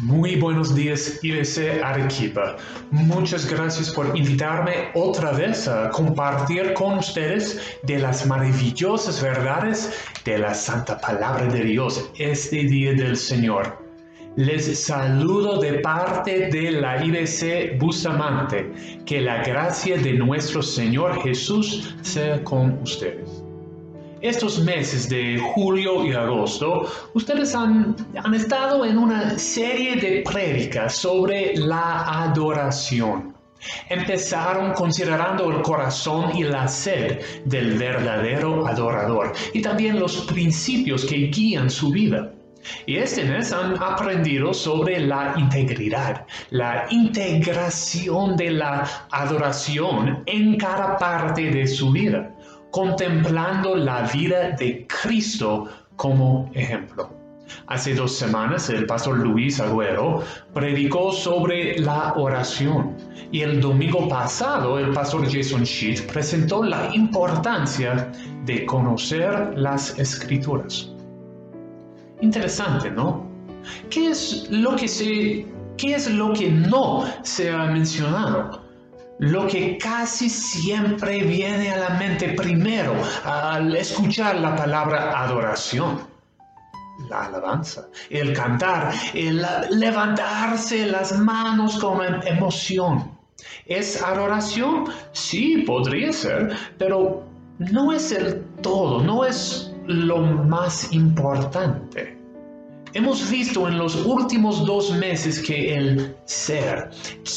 Muy buenos días, IBC Arequipa. Muchas gracias por invitarme otra vez a compartir con ustedes de las maravillosas verdades de la Santa Palabra de Dios este día del Señor. Les saludo de parte de la IBC Bustamante. Que la gracia de nuestro Señor Jesús sea con ustedes. Estos meses de julio y agosto, ustedes han, han estado en una serie de prédicas sobre la adoración. Empezaron considerando el corazón y la sed del verdadero adorador y también los principios que guían su vida. Y este mes han aprendido sobre la integridad, la integración de la adoración en cada parte de su vida contemplando la vida de Cristo como ejemplo. Hace dos semanas el pastor Luis Agüero predicó sobre la oración y el domingo pasado el pastor Jason Sheet presentó la importancia de conocer las escrituras. Interesante, ¿no? ¿Qué es lo que se qué es lo que no se ha mencionado? Lo que casi siempre viene a la mente primero al escuchar la palabra adoración. La alabanza, el cantar, el levantarse las manos con em-, emoción. ¿Es adoración? Sí, podría ser, pero no es el todo, no es lo más importante. Hemos visto en los últimos dos meses que el ser,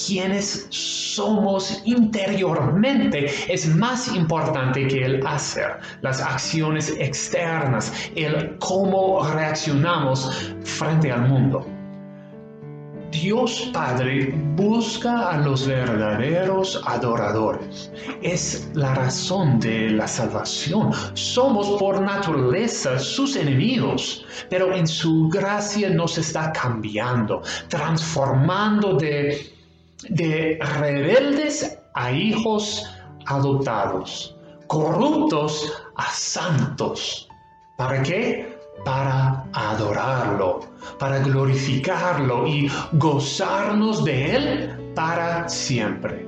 quienes somos interiormente, es más importante que el hacer, las acciones externas, el cómo reaccionamos frente al mundo. Dios Padre busca a los verdaderos adoradores. Es la razón de la salvación. Somos por naturaleza sus enemigos, pero en su gracia nos está cambiando, transformando de, de rebeldes a hijos adoptados, corruptos a santos. ¿Para qué? Para adorarlo, para glorificarlo y gozarnos de Él para siempre.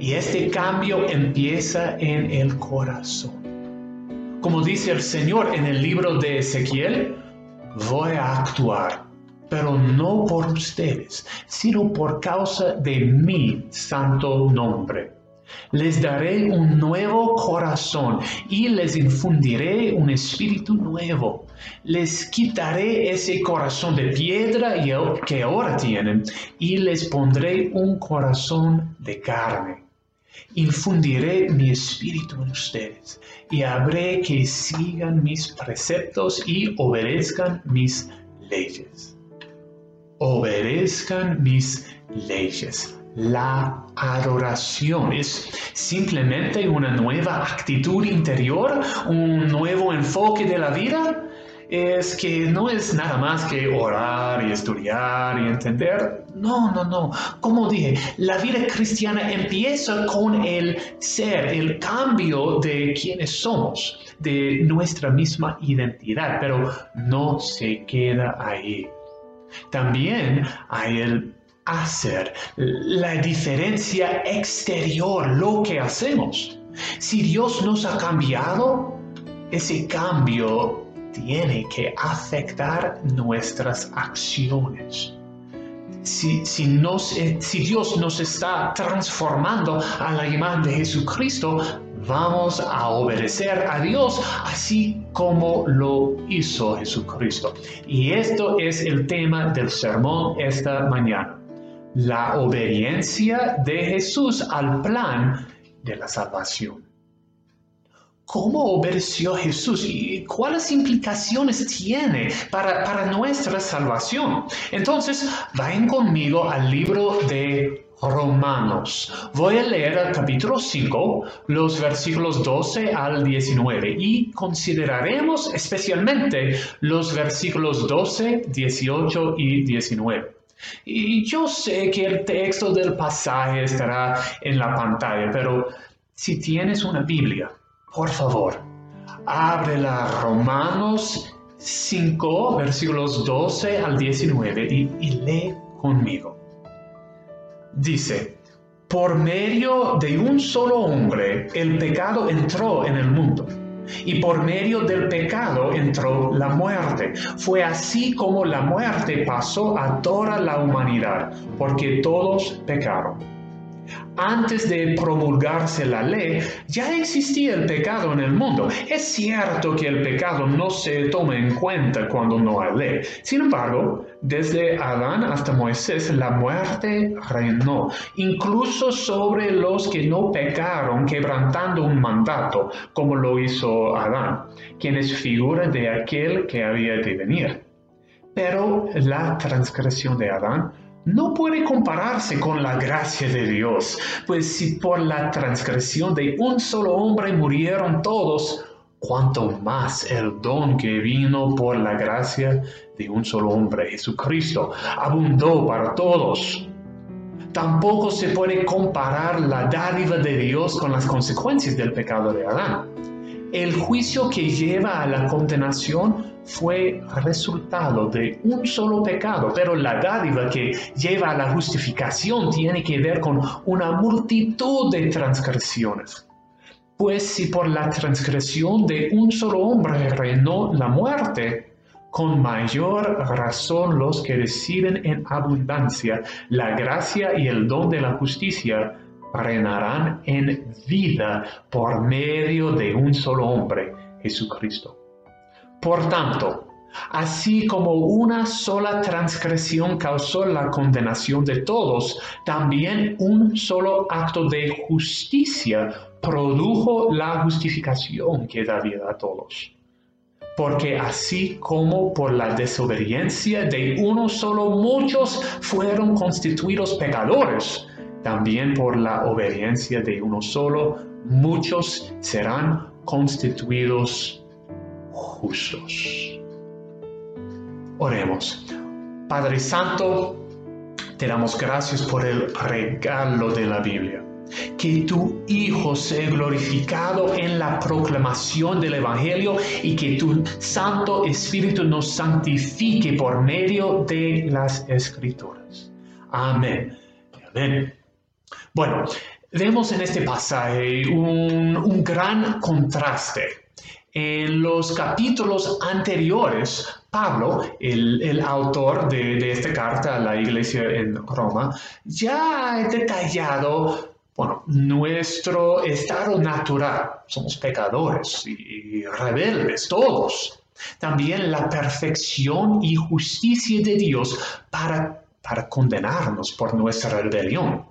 Y este cambio empieza en el corazón. Como dice el Señor en el libro de Ezequiel, voy a actuar, pero no por ustedes, sino por causa de mi santo nombre les daré un nuevo corazón y les infundiré un espíritu nuevo. Les quitaré ese corazón de piedra que ahora tienen y les pondré un corazón de carne. Infundiré mi espíritu en ustedes y haré que sigan mis preceptos y obedezcan mis leyes. Obedezcan mis leyes la adoración es simplemente una nueva actitud interior, un nuevo enfoque de la vida. Es que no es nada más que orar y estudiar y entender. No, no, no. Como dije, la vida cristiana empieza con el ser, el cambio de quienes somos, de nuestra misma identidad, pero no se queda ahí. También hay el hacer, la diferencia exterior, lo que hacemos. Si Dios nos ha cambiado, ese cambio tiene que afectar nuestras acciones. Si, si, Dios nos está transformando a la imagen de Jesucristo, vamos a obedecer a Dios así como lo hizo Jesucristo. Y esto es el tema del sermón esta mañana la obediencia de Jesús al plan de la salvación. ¿Cómo obedeció Jesús y cuáles implicaciones tiene para, para nuestra salvación? Entonces, vayan conmigo al libro de Romanos. Voy a leer el capítulo 5, los versículos 12 al 19 y consideraremos especialmente los versículos 12, 18 y 19. Y yo sé que el texto del pasaje estará en la pantalla, pero si tienes una Biblia, por favor, ábrela Romanos 5, versículos 12 al 19, y, y lee conmigo. Dice, por medio de un solo hombre el pecado entró en el mundo y por medio del pecado entró la muerte. Fue así como la muerte pasó a toda la humanidad, porque todos pecaron antes de promulgarse la ley, ya existía el pecado en el mundo. Es cierto que el pecado no se toma en cuenta cuando no hay ley. Sin embargo, desde Adán hasta Moisés, la muerte reinó, incluso sobre los que no pecaron, quebrantando un mandato, como lo hizo Adán, quien es figura de aquel que había de venir. Pero la transgresión de Adán no puede compararse con la gracia de Dios, pues si por la transgresión de un solo hombre murieron todos, cuanto más el don que vino por la gracia de un solo hombre, Jesucristo, abundó para todos. Tampoco se puede comparar la dádiva de Dios con las consecuencias del pecado de Adán. El juicio que lleva a la condenación fue resultado de un solo pecado, pero la dádiva que lleva a la justificación tiene que ver con una multitud de transgresiones. Pues si por la transgresión de un solo hombre reinó la muerte, con mayor razón los que reciben en abundancia la gracia y el don de la justicia reinarán en vida por medio de un solo hombre, Jesucristo. Por tanto, así como una sola transgresión causó la condenación de todos, también un solo acto de justicia produjo la justificación que da vida a todos. Porque así como por la desobediencia de uno solo muchos fueron constituidos pecadores, también por la obediencia de uno solo muchos serán constituidos justos. Oremos. Padre Santo, te damos gracias por el regalo de la Biblia. Que tu Hijo sea glorificado en la proclamación del Evangelio y que tu Santo Espíritu nos santifique por medio de las Escrituras. Amén. Amén. Bueno, vemos en este pasaje un, gran contraste en los capítulos anteriores, Pablo, el, autor de, esta carta a la iglesia en Roma, ya ha detallado bueno, nuestro estado natural. Somos pecadores y, rebeldes todos. También la perfección y justicia de Dios para, para condenarnos por nuestra rebelión.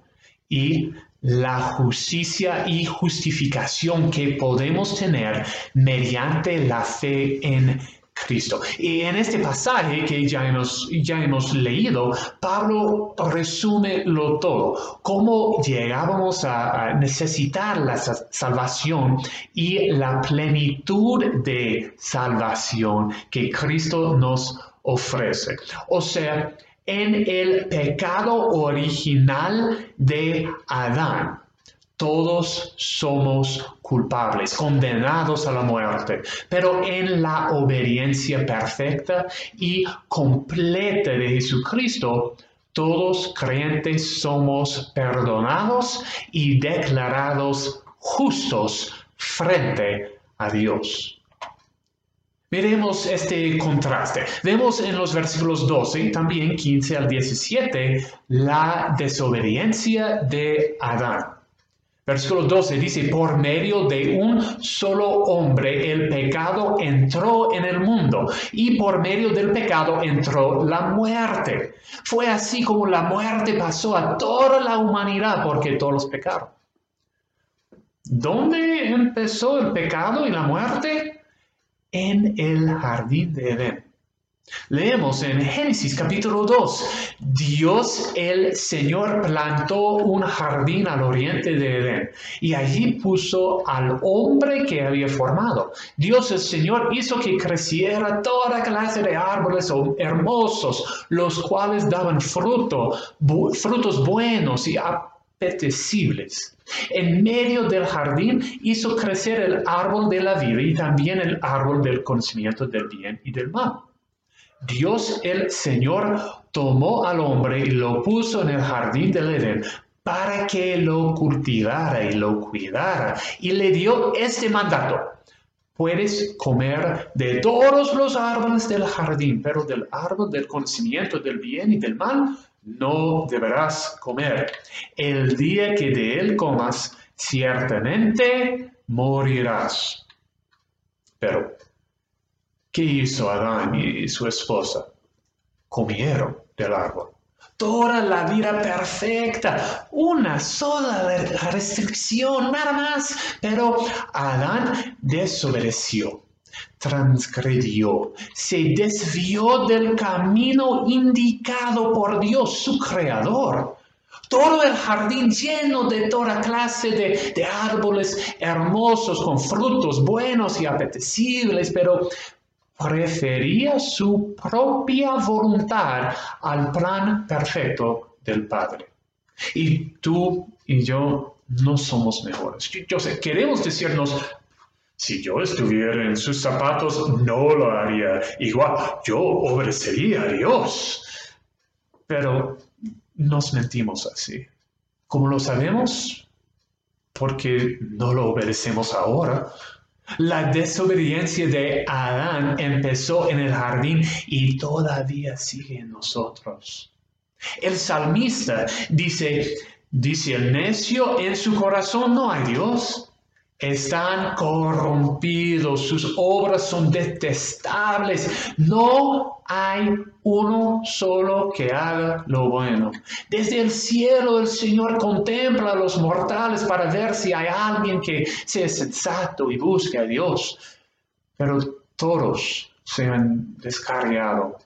Y la justicia y justificación que podemos tener mediante la fe en Cristo. Y en este pasaje que ya hemos, ya hemos leído, Pablo resume lo todo, cómo llegábamos a, necesitar la salvación y la plenitud de salvación que Cristo nos ofrece. O sea, en el pecado original de Adán. Todos somos culpables, condenados a la muerte, pero en la obediencia perfecta y completa de Jesucristo, todos creyentes somos perdonados y declarados justos frente a Dios. Miremos este contraste. Vemos en los versículos 12 y también 15 al 17 la desobediencia de Adán. Versículo 12 dice, por medio de un solo hombre el pecado entró en el mundo y por medio del pecado entró la muerte. Fue así como la muerte pasó a toda la humanidad porque todos pecaron. ¿Dónde empezó el pecado y la muerte? En el jardín de Edén. Leemos en Génesis capítulo 2, Dios el Señor plantó un jardín al oriente de Edén y allí puso al hombre que había formado. Dios el Señor hizo que creciera toda clase de árboles hermosos, los cuales daban fruto, frutos buenos y apetecibles. En medio del jardín hizo crecer el árbol de la vida y también el árbol del conocimiento del bien y del mal. Dios el Señor tomó al hombre y lo puso en el jardín del Edén para que lo cultivara y lo cuidara. Y le dio este mandato. Puedes comer de todos los árboles del jardín, pero del árbol del conocimiento del bien y del mal no deberás comer. El día que de él comas, ciertamente morirás. Pero, ¿qué hizo Adán y su esposa? Comieron del árbol. Toda la vida perfecta, una sola restricción, nada más. Pero Adán desobedeció, transgredió, se desvió del camino indicado por Dios, su creador. Todo el jardín lleno de toda clase de, de, árboles hermosos con frutos buenos y apetecibles, pero prefería su propia voluntad al plan perfecto del Padre. Y tú y yo no somos mejores. Yo, sé, queremos decirnos, si yo estuviera en sus zapatos, no lo haría. Igual, yo obedecería a Dios. Pero nos mentimos así. ¿Cómo lo sabemos? Porque no lo obedecemos ahora, la desobediencia de Adán empezó en el jardín y todavía sigue en nosotros. El salmista dice, dice el necio, en su corazón no hay Dios están corrompidos, sus obras son detestables. No hay uno solo que haga lo bueno. Desde el cielo el Señor contempla a los mortales para ver si hay alguien que sea sensato y busque a Dios. Pero todos se han descarriado,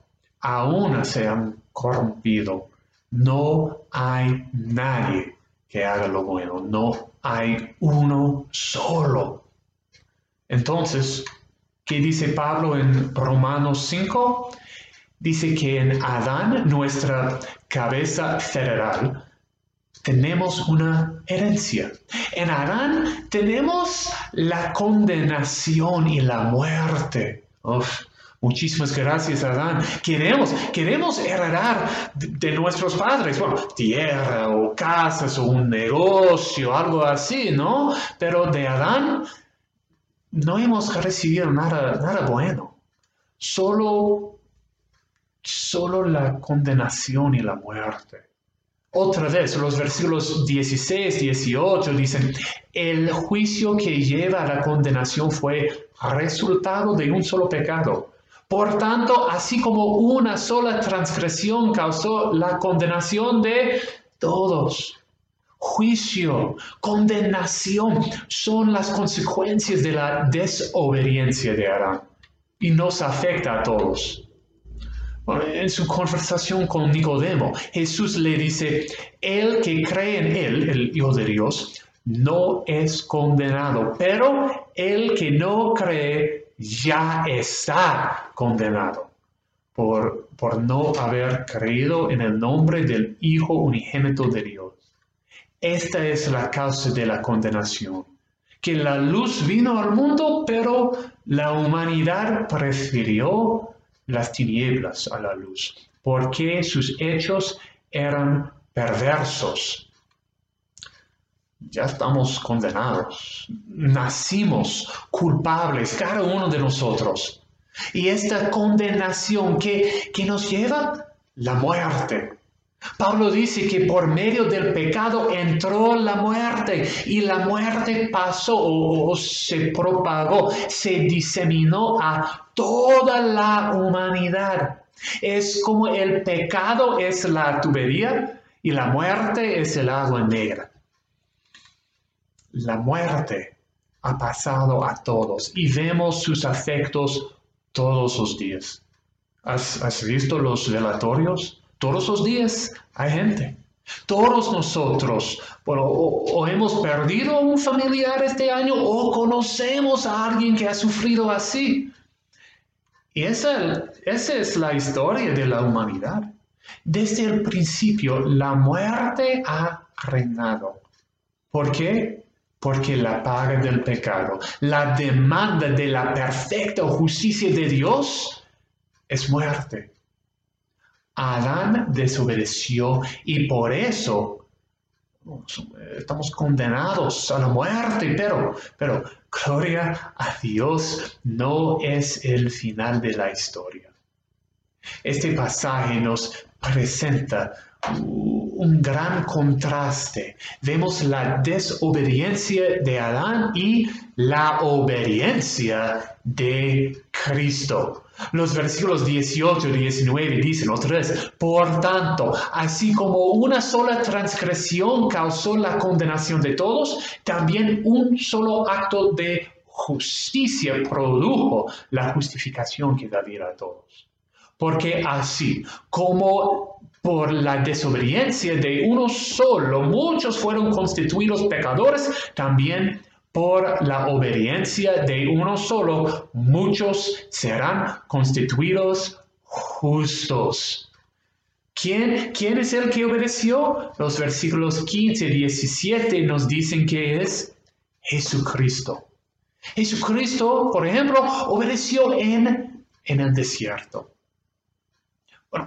aún se han corrompido. No hay nadie que haga lo bueno. No hay uno solo. Entonces, ¿qué dice Pablo en Romanos 5? Dice que en Adán, nuestra cabeza federal, tenemos una herencia. En Adán tenemos la condenación y la muerte. Muchísimas gracias, Adán. Queremos, queremos heredar de, nuestros padres, bueno, tierra o casas o un negocio, algo así, ¿no? Pero de Adán no hemos recibido nada, nada bueno. Solo, solo la condenación y la muerte. Otra vez, los versículos 16, 18 dicen, el juicio que lleva a la condenación fue resultado de un solo pecado por tanto, así como una sola transgresión causó la condenación de todos, juicio, condenación son las consecuencias de la desobediencia de Adán y nos afecta a todos. En su conversación con Nicodemo, Jesús le dice, el que cree en él, el Hijo de Dios, no es condenado, pero el que no cree ya está condenado por, por no haber creído en el nombre del Hijo unigénito de Dios. Esta es la causa de la condenación, que la luz vino al mundo, pero la humanidad prefirió las tinieblas a la luz, porque sus hechos eran perversos ya estamos condenados, nacimos culpables, cada uno de nosotros. Y esta condenación que, que nos lleva la muerte. Pablo dice que por medio del pecado entró la muerte y la muerte pasó o, se propagó, se diseminó a toda la humanidad. Es como el pecado es la tubería y la muerte es el agua negra la muerte ha pasado a todos y vemos sus afectos todos los días. ¿Has, visto los velatorios? Todos los días hay gente. Todos nosotros, bueno, o, hemos perdido a un familiar este año o conocemos a alguien que ha sufrido así. Y esa, esa es la historia de la humanidad. Desde el principio, la muerte ha reinado. ¿Por qué? Porque la paga del pecado, la demanda de la perfecta justicia de Dios es muerte. Adán desobedeció y por eso estamos condenados a la muerte, pero, pero gloria a Dios no es el final de la historia. Este pasaje nos presenta un gran contraste. Vemos la desobediencia de Adán y la obediencia de Cristo. Los versículos 18 y 19 dicen otra vez, por tanto, así como una sola transgresión causó la condenación de todos, también un solo acto de justicia produjo la justificación que da vida a todos. Porque así como por la desobediencia de uno solo muchos fueron constituidos pecadores, también por la obediencia de uno solo, muchos serán constituidos justos. ¿Quién, ¿Quién es el que obedeció? Los versículos 15 y 17 nos dicen que es Jesucristo. Jesucristo, por ejemplo, obedeció en, en el desierto.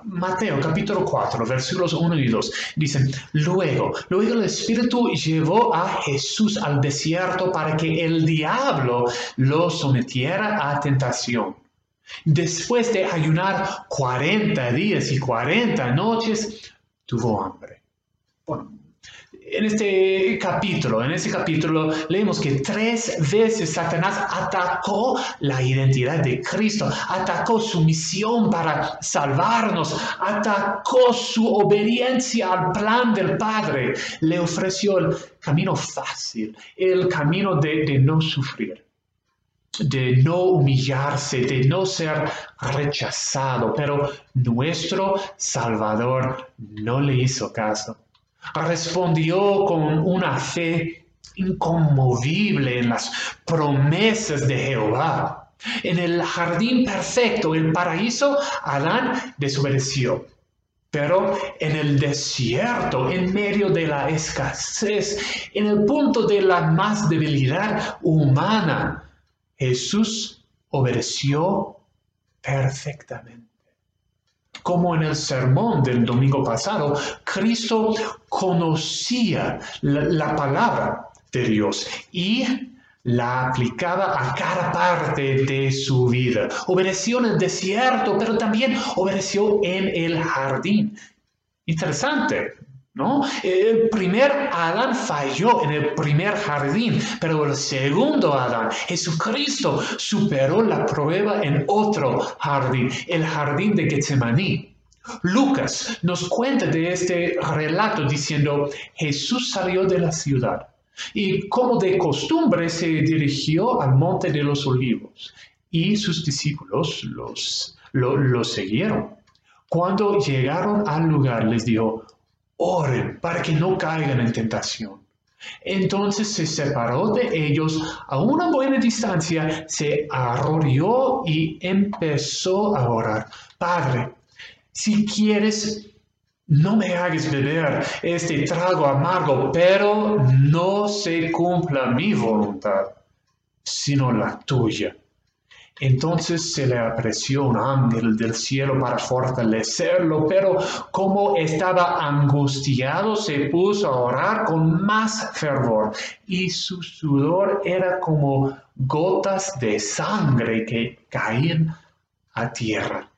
Mateo capítulo 4, versículos 1 y 2 dicen, luego, luego el Espíritu llevó a Jesús al desierto para que el diablo lo sometiera a tentación. Después de ayunar 40 días y 40 noches, tuvo hambre. Bueno, en este capítulo, en este capítulo leemos que tres veces Satanás atacó la identidad de Cristo, atacó su misión para salvarnos, atacó su obediencia al plan del Padre, le ofreció el camino fácil, el camino de, de no sufrir de no humillarse, de no ser rechazado, pero nuestro Salvador no le hizo caso respondió con una fe inconmovible en las promesas de Jehová. En el jardín perfecto, el paraíso, Adán desobedeció. Pero en el desierto, en medio de la escasez, en el punto de la más debilidad humana, Jesús obedeció perfectamente como en el sermón del domingo pasado, Cristo conocía la, palabra de Dios y la aplicaba a cada parte de su vida. Obedeció en el desierto, pero también obedeció en el jardín. Interesante, ¿no? El primer Adán falló en el primer jardín, pero el segundo Adán, Jesucristo, superó la prueba en otro jardín, el jardín de Getsemaní. Lucas nos cuenta de este relato diciendo, Jesús salió de la ciudad y como de costumbre se dirigió al monte de los olivos y sus discípulos los, lo, siguieron. Cuando llegaron al lugar les dijo, oren para que no caigan en tentación. Entonces se separó de ellos a una buena distancia, se arrodilló y empezó a orar. Padre, si quieres, no me hagas beber este trago amargo, pero no se cumpla mi voluntad, sino la tuya. Entonces se le apreció un ángel del cielo para fortalecerlo, pero como estaba angustiado, se puso a orar con más fervor y su sudor era como gotas de sangre que caían a tierra.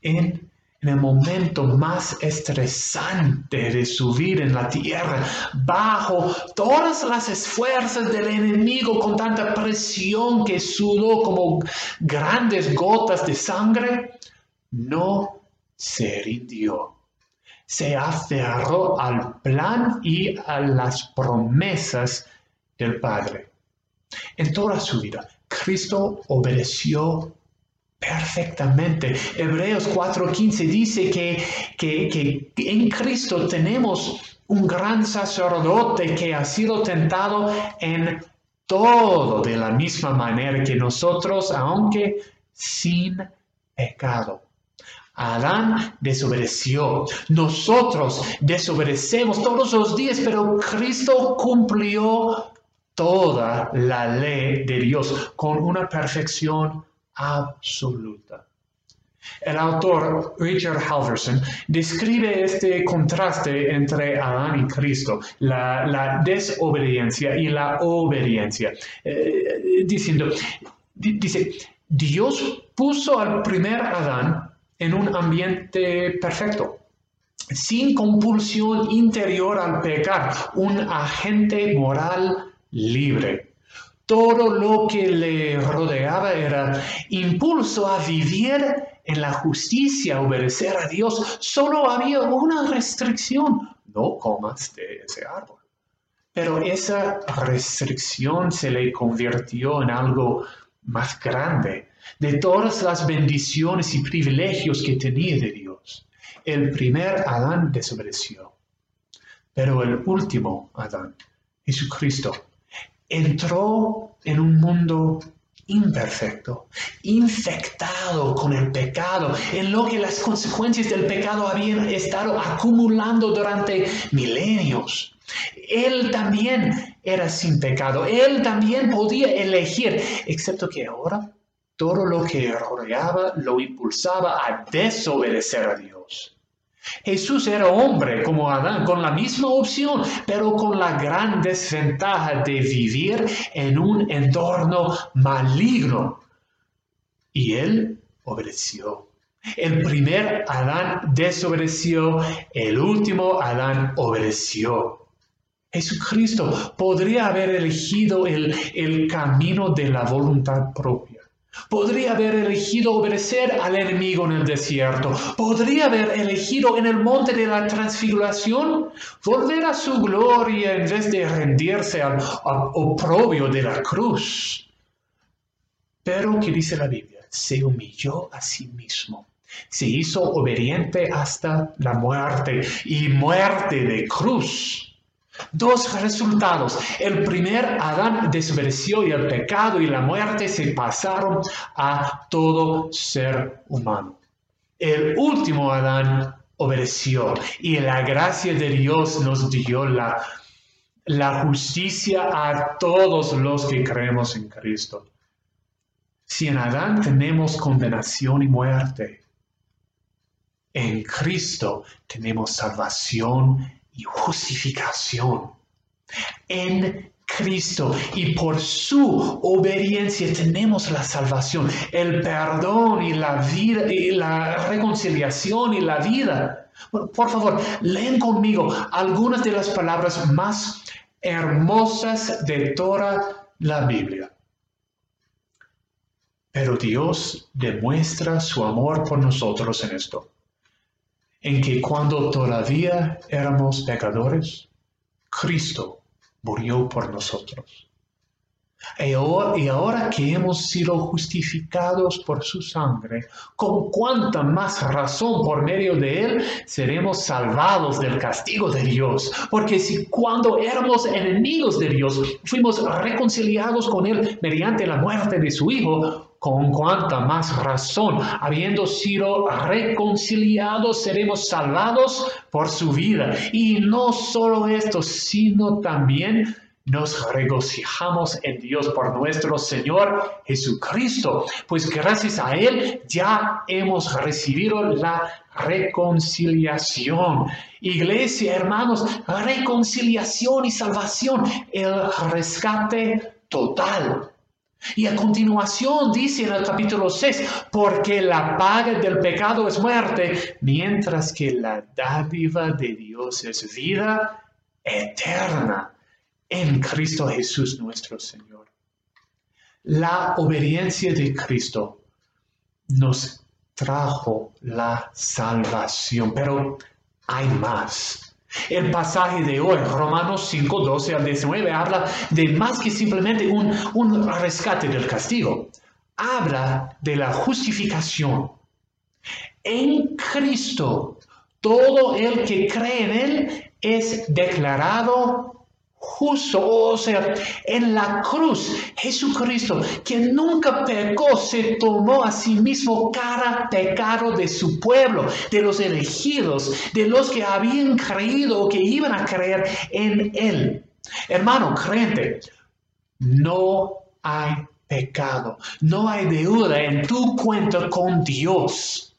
En en el momento más estresante de su vida en la tierra, bajo todas las esfuerzos del enemigo con tanta presión que sudó como grandes gotas de sangre, no se rindió. Se aferró al plan y a las promesas del Padre. En toda su vida, Cristo obedeció perfectamente. Hebreos 4:15 dice que, que, en Cristo tenemos un gran sacerdote que ha sido tentado en todo de la misma manera que nosotros, aunque sin pecado. Adán desobedeció. Nosotros desobedecemos todos los días, pero Cristo cumplió toda la ley de Dios con una perfección absoluta. El autor Richard Halverson describe este contraste entre Adán y Cristo, la, desobediencia y la obediencia, eh, diciendo, dice, Dios puso al primer Adán en un ambiente perfecto, sin compulsión interior al pecar, un agente moral libre. Todo lo que le rodeaba era impulso a vivir en la justicia, obedecer a Dios. Solo había una restricción, no comas de ese árbol. Pero esa restricción se le convirtió en algo más grande de todas las bendiciones y privilegios que tenía de Dios. El primer Adán desobedeció, pero el último Adán, Jesucristo, entró en un mundo imperfecto, infectado con el pecado, en lo que las consecuencias del pecado habían estado acumulando durante milenios. Él también era sin pecado, él también podía elegir, excepto que ahora todo lo que rodeaba lo impulsaba a desobedecer a Dios. Jesús era hombre como Adán, con la misma opción, pero con la gran desventaja de vivir en un entorno maligno. Y él obedeció. El primer Adán desobedeció, el último Adán obedeció. Jesucristo podría haber elegido el, el camino de la voluntad propia Podría haber elegido obedecer al enemigo en el desierto. Podría haber elegido en el monte de la transfiguración volver a su gloria en vez de rendirse al, oprobio de la cruz. Pero, ¿qué dice la Biblia? Se humilló a sí mismo. Se hizo obediente hasta la muerte y muerte de cruz. Dos resultados. El primer, Adán desobedeció y el pecado y la muerte se pasaron a todo ser humano. El último Adán obedeció y la gracia de Dios nos dio la, la justicia a todos los que creemos en Cristo. Si en Adán tenemos condenación y muerte, en Cristo tenemos salvación y justificación en Cristo y por su obediencia tenemos la salvación, el perdón y la vida y la reconciliación y la vida. por favor, leen conmigo algunas de las palabras más hermosas de toda la Biblia. Pero Dios demuestra su amor por nosotros en esto en que cuando todavía éramos pecadores, Cristo murió por nosotros. Y ahora, que hemos sido justificados por su sangre, con cuánta más razón por medio de él seremos salvados del castigo de Dios. Porque si cuando éramos enemigos de Dios fuimos reconciliados con él mediante la muerte de su Hijo, con cuánta más razón, habiendo sido reconciliados, seremos salvados por su vida. Y no solo esto, sino también nos regocijamos en Dios por nuestro Señor Jesucristo, pues gracias a Él ya hemos recibido la reconciliación. Iglesia, hermanos, reconciliación y salvación, el rescate total. Y a continuación dice en el capítulo 6, porque la paga del pecado es muerte, mientras que la dádiva de Dios es vida eterna en Cristo Jesús nuestro Señor. La obediencia de Cristo nos trajo la salvación, pero hay más. El pasaje de hoy, Romanos 5, 12 al 19, habla de más que simplemente un, un rescate del castigo. Habla de la justificación. En Cristo, todo el que cree en Él es declarado justo, o sea, en la cruz, Jesucristo, que nunca pecó, se tomó a sí mismo cada pecado de su pueblo, de los elegidos, de los que habían creído o que iban a creer en Él. Hermano, creyente, no hay pecado, no hay deuda en tu cuenta con Dios.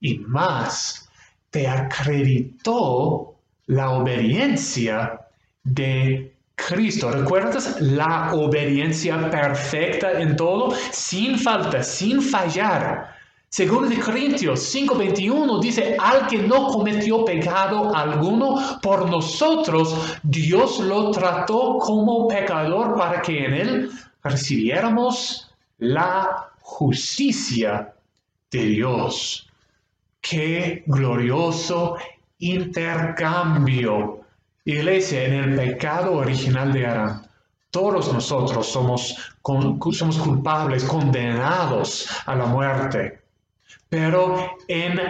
Y más, te acreditó la obediencia de Cristo. ¿Recuerdas la obediencia perfecta en todo? Sin falta, sin fallar. Según de Corintios 5:21 dice, al que no cometió pecado alguno, por nosotros Dios lo trató como pecador para que en él recibiéramos la justicia de Dios. Qué glorioso intercambio Iglesia, en el pecado original de Adán, todos nosotros somos, somos culpables, condenados a la muerte. Pero en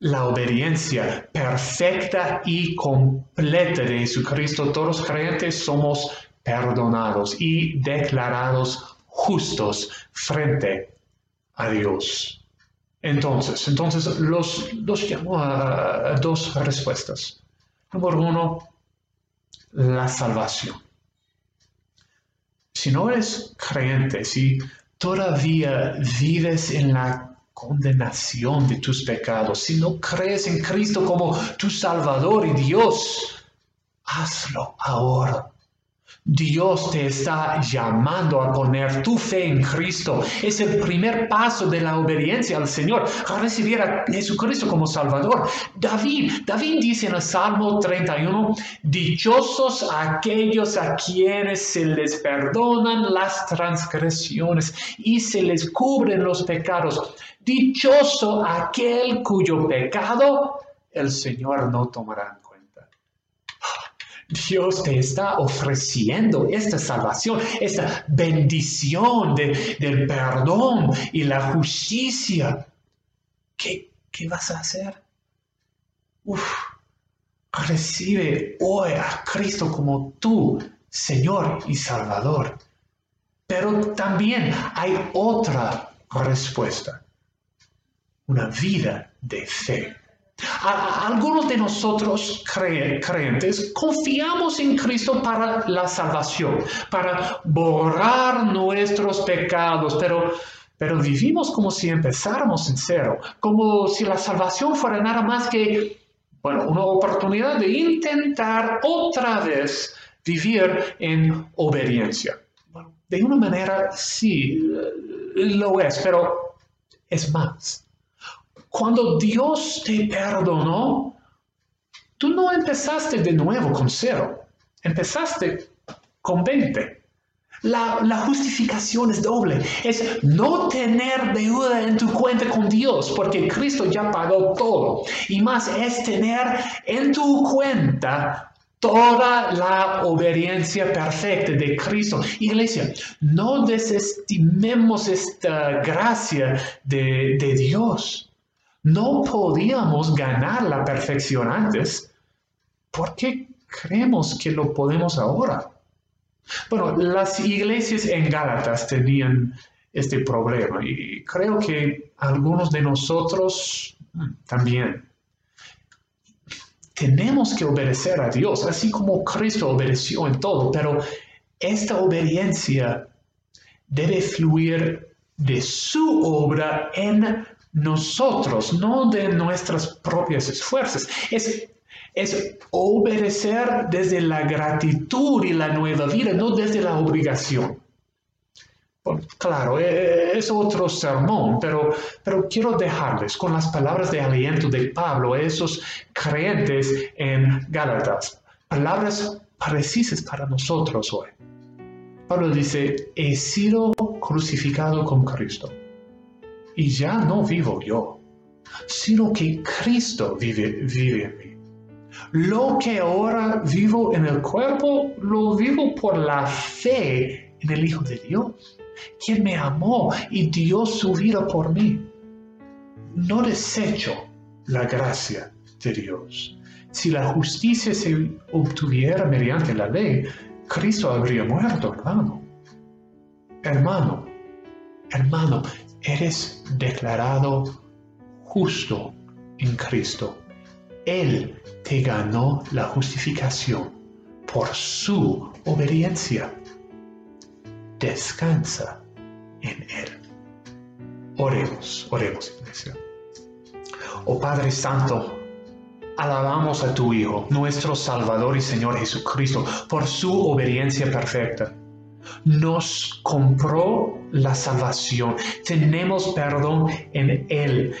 la obediencia perfecta y completa de Jesucristo, todos los creyentes somos perdonados y declarados justos frente a Dios. Entonces, entonces los, los llamo a dos respuestas. Número uno, la salvación. Si no eres creyente, si todavía vives en la condenación de tus pecados, si no crees en Cristo como tu Salvador y Dios, hazlo ahora. Dios te está llamando a poner tu fe en Cristo. Es el primer paso de la obediencia al Señor, a recibir a Jesucristo como Salvador. David, David dice en el Salmo 31, dichosos aquellos a quienes se les perdonan las transgresiones y se les cubren los pecados. Dichoso aquel cuyo pecado el Señor no tomará Dios te está ofreciendo esta salvación, esta bendición del perdón y la justicia. ¿Qué, qué vas a hacer? Uf, recibe hoy a Cristo como tu Señor y Salvador. Pero también hay otra respuesta, una vida de fe algunos de nosotros creyentes confiamos en Cristo para la salvación, para borrar nuestros pecados, pero, pero vivimos como si empezáramos en cero, como si la salvación fuera nada más que bueno, una oportunidad de intentar otra vez vivir en obediencia. de una manera sí lo es, pero es más. Cuando Dios te perdonó, tú no empezaste de nuevo con cero, empezaste con 20. La, justificación es doble. Es no tener deuda en tu cuenta con Dios, porque Cristo ya pagó todo. Y más es tener en tu cuenta toda la obediencia perfecta de Cristo. Iglesia, no desestimemos esta gracia de Dios. No podíamos ganar la perfección antes. ¿Por qué creemos que lo podemos ahora? Bueno, las iglesias en Gálatas tenían este problema y creo que algunos de nosotros mm, también. Tenemos que obedecer a Dios, así como Cristo obedeció en todo, pero esta obediencia debe fluir de su obra en nosotros, no de nuestras propias esfuerzos. Es, es obedecer desde la gratitud y la nueva vida, no desde la obligación. claro, e, es otro sermón, pero, pero quiero dejarles con las palabras de aliento de Pablo a esos creyentes en Gálatas. Palabras precisas para nosotros hoy. Pablo dice, he sido crucificado con Cristo y ya no vivo yo, sino que Cristo vive, en mí. Lo que ahora vivo en el cuerpo, lo vivo por la fe en el Hijo de Dios, quien me amó y dio su vida por mí. No desecho la gracia de Dios. Si la justicia se obtuviera mediante la ley, Cristo habría muerto, hermano. Hermano, hermano, eres declarado justo en Cristo. Él te ganó la justificación por su obediencia. Descansa en Él. Oremos, oremos, iglesia. Oh Padre Santo, alabamos a tu Hijo, nuestro Salvador y Señor Jesucristo, por su obediencia perfecta. Nos compró la salvación. Tenemos perdón en Él.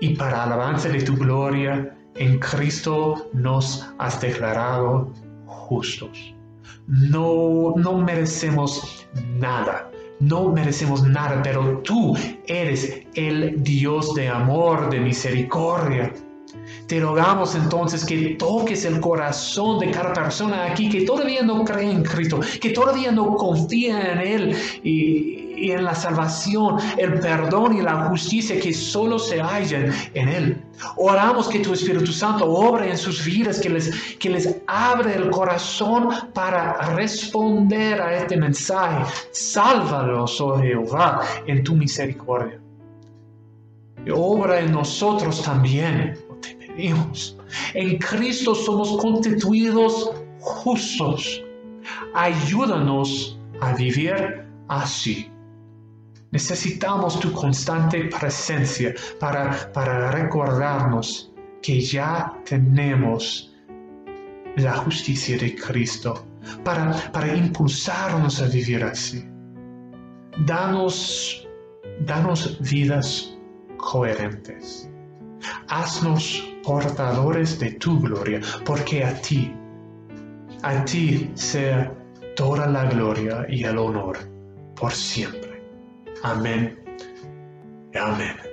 Y para alabanza de tu gloria, en Cristo nos has declarado justos. No, no merecemos nada, no merecemos nada, pero tú eres el Dios de amor, de misericordia. Te rogamos entonces que toques el corazón de cada persona aquí que todavía no cree en Cristo, que todavía no confía en Él y, y en la salvación, el perdón y la justicia que solo se hallan en Él. Oramos que tu Espíritu Santo obre en sus vidas, que les, que les abre el corazón para responder a este mensaje. Sálvalos, oh Jehová, en tu misericordia. Obra en nosotros también, te pedimos. En Cristo somos constituidos justos. Ayúdanos a vivir así. Necesitamos tu constante presencia para, para recordarnos que ya tenemos la justicia de Cristo, para, para impulsarnos a vivir así. Danos, danos vidas coherentes. Haznos portadores de tu gloria, porque a ti, a ti sea toda la gloria y el honor por siempre. Amén. Amén.